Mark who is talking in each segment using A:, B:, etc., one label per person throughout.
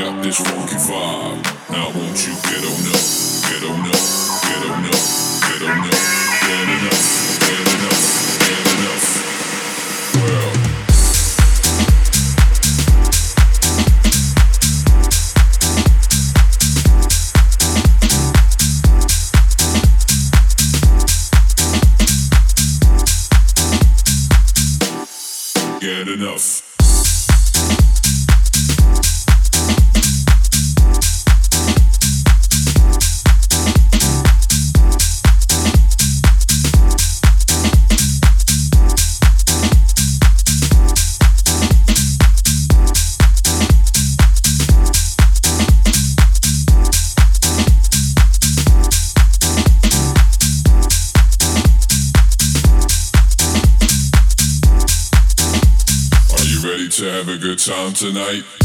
A: got this funky vibe. Now won't you get on up, get on up, get on up, get on up, get enough? get enough? get up. tonight.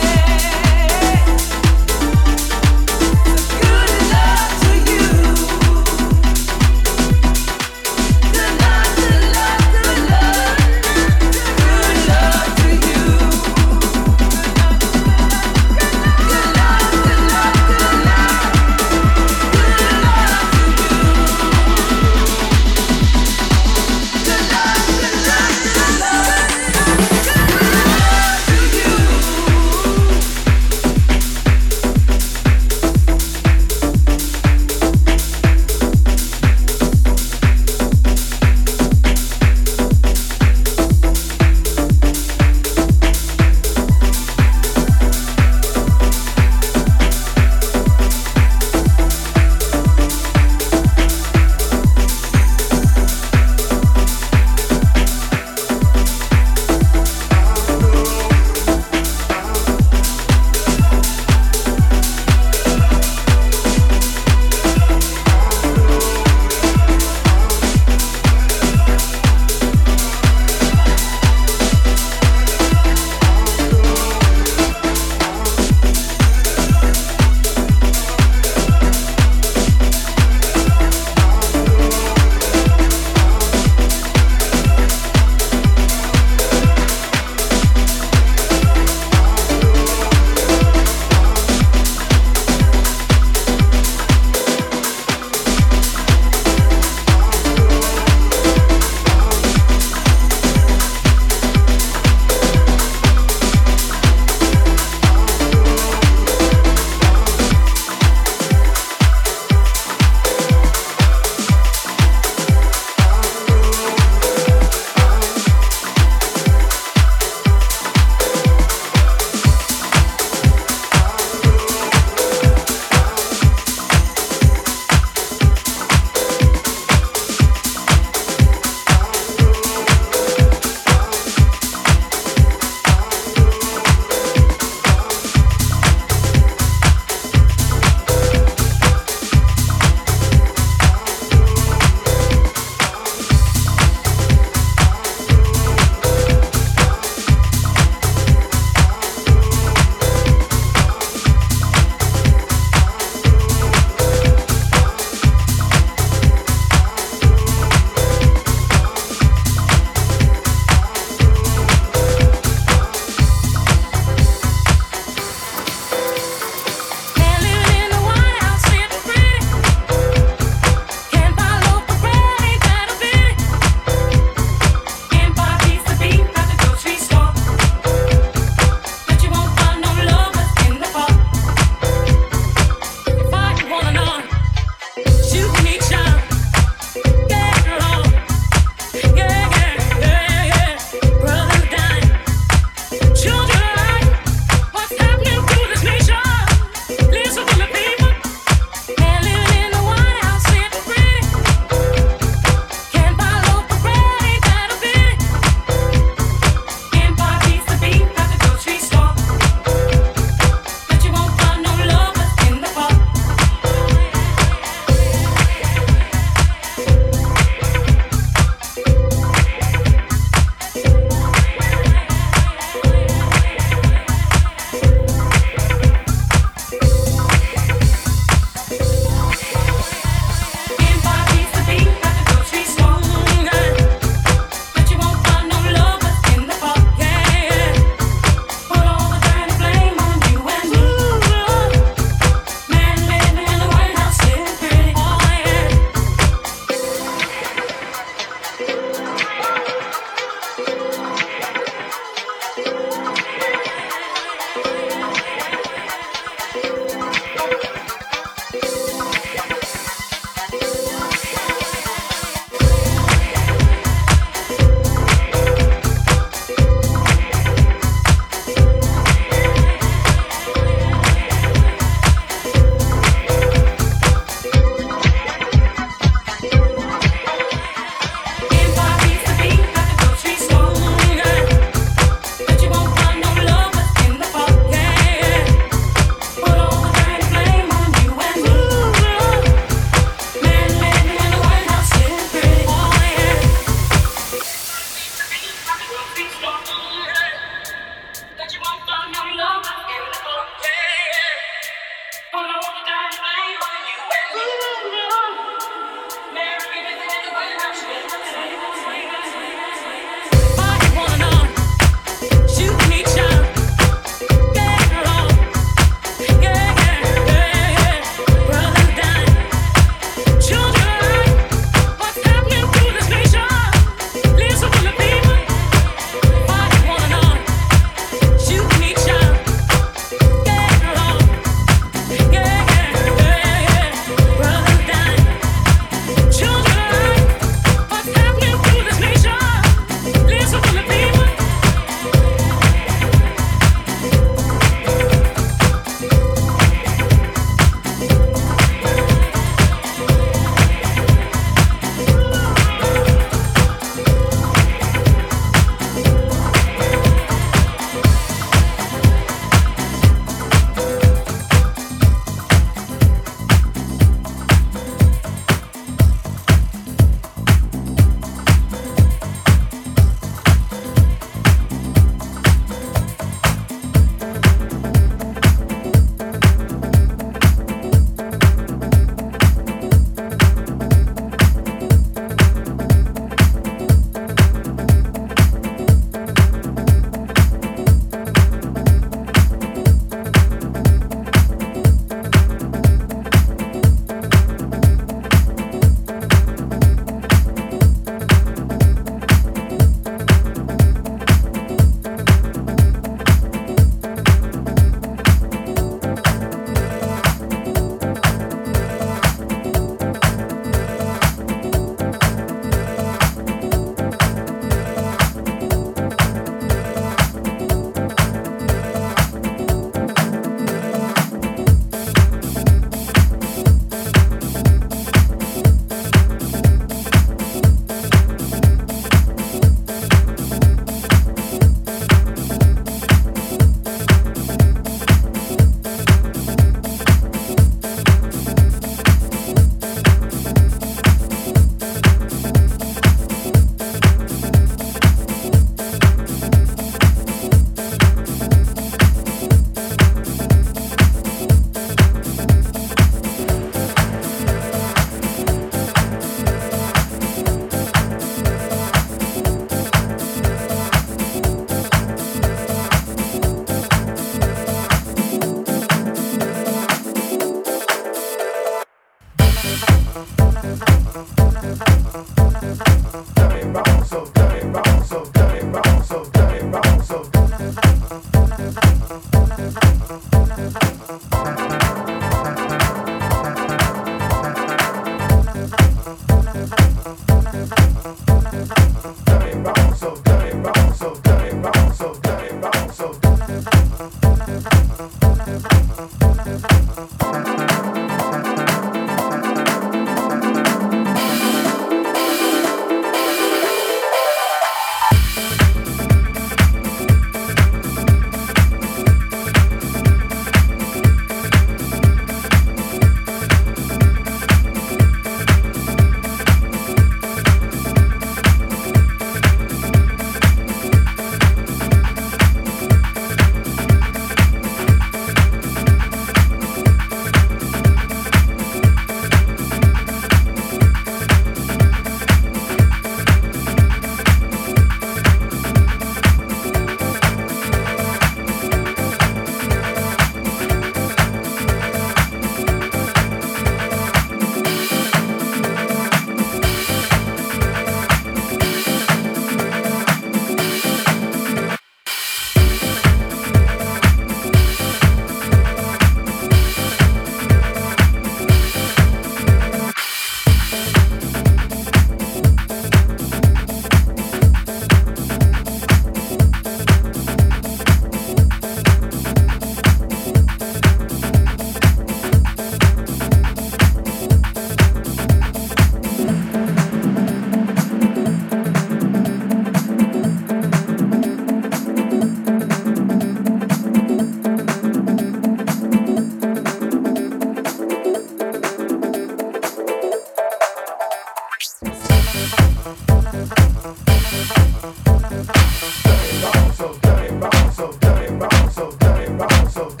B: so done it wrong, so done it wrong, so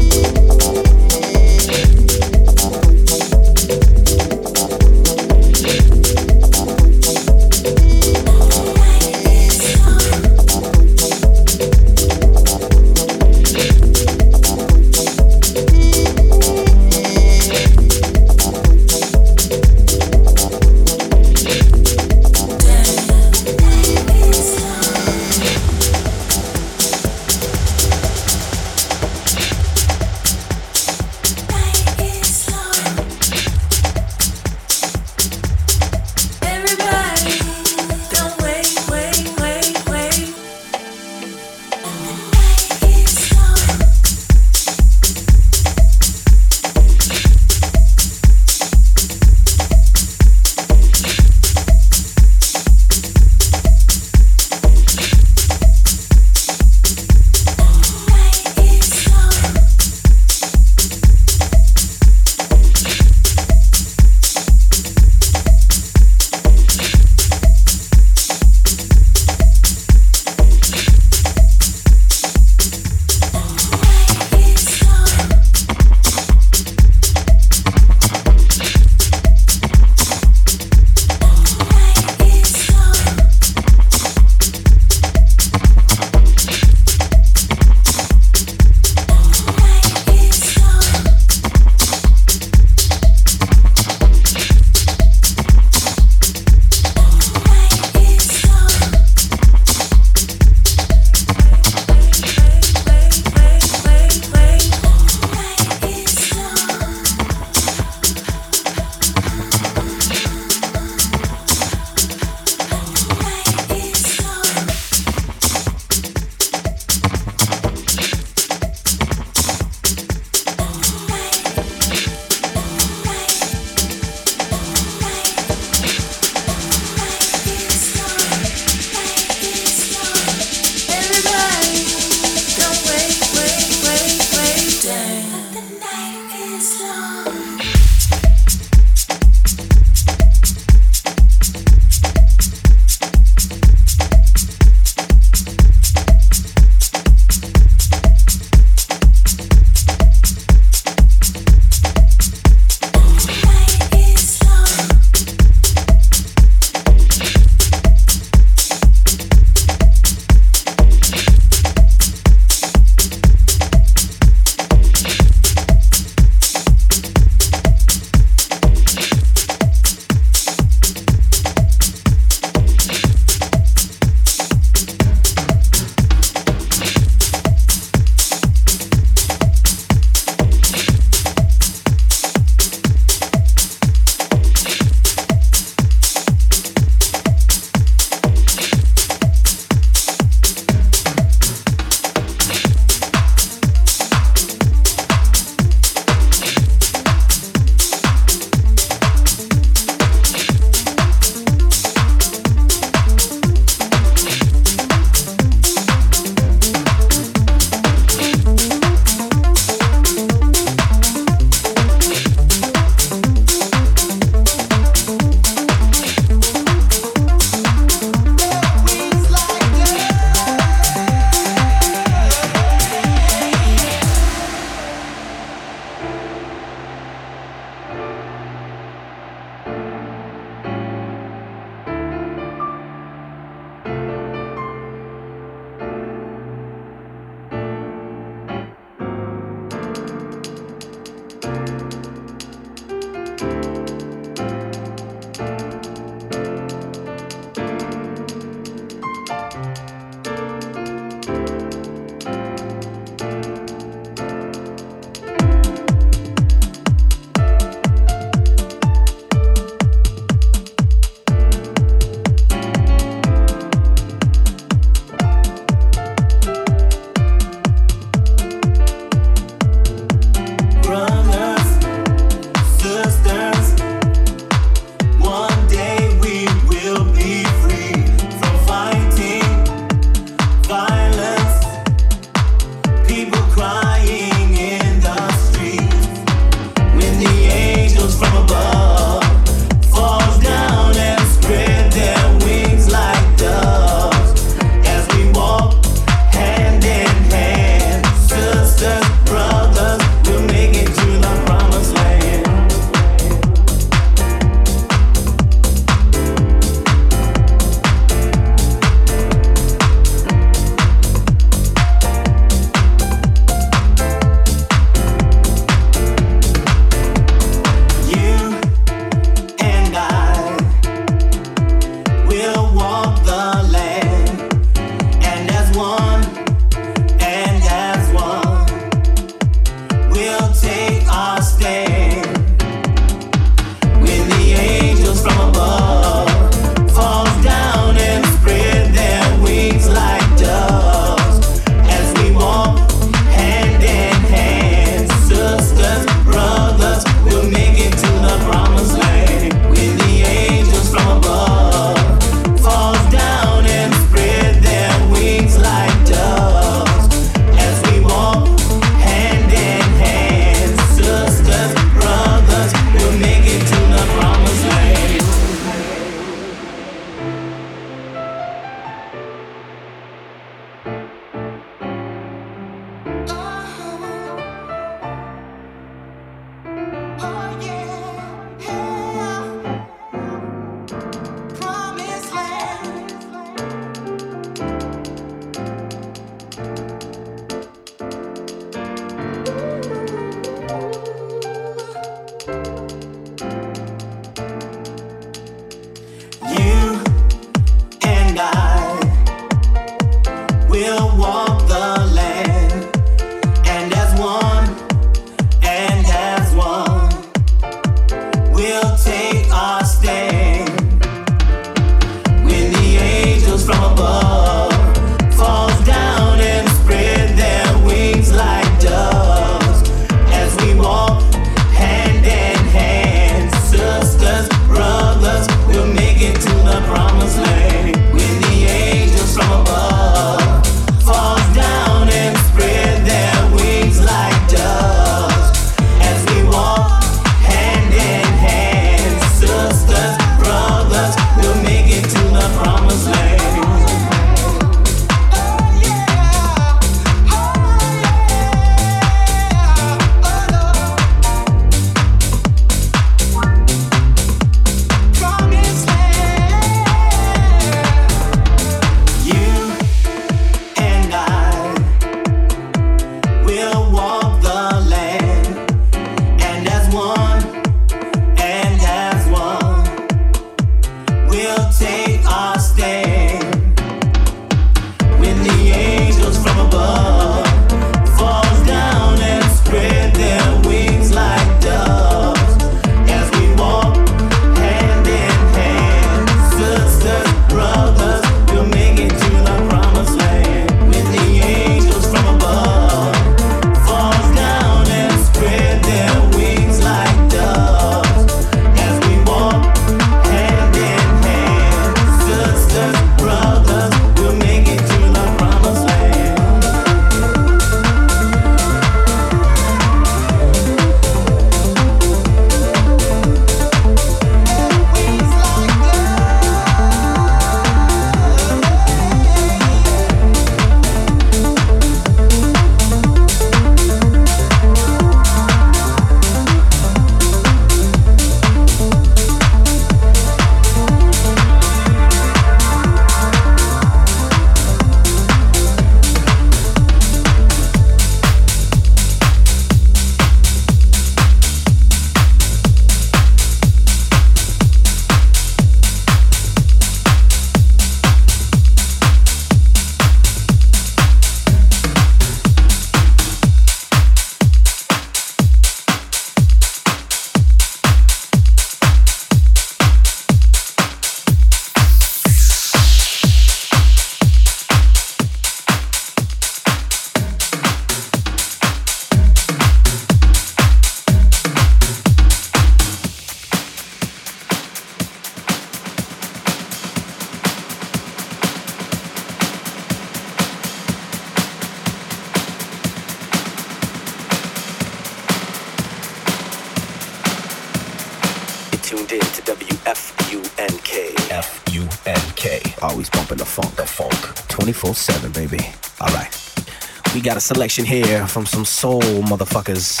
C: selection here from some soul motherfuckers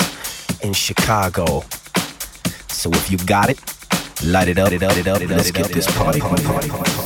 C: in Chicago. So if you got it, light it up, it up, it up, it up. let's get this party, party, party, party.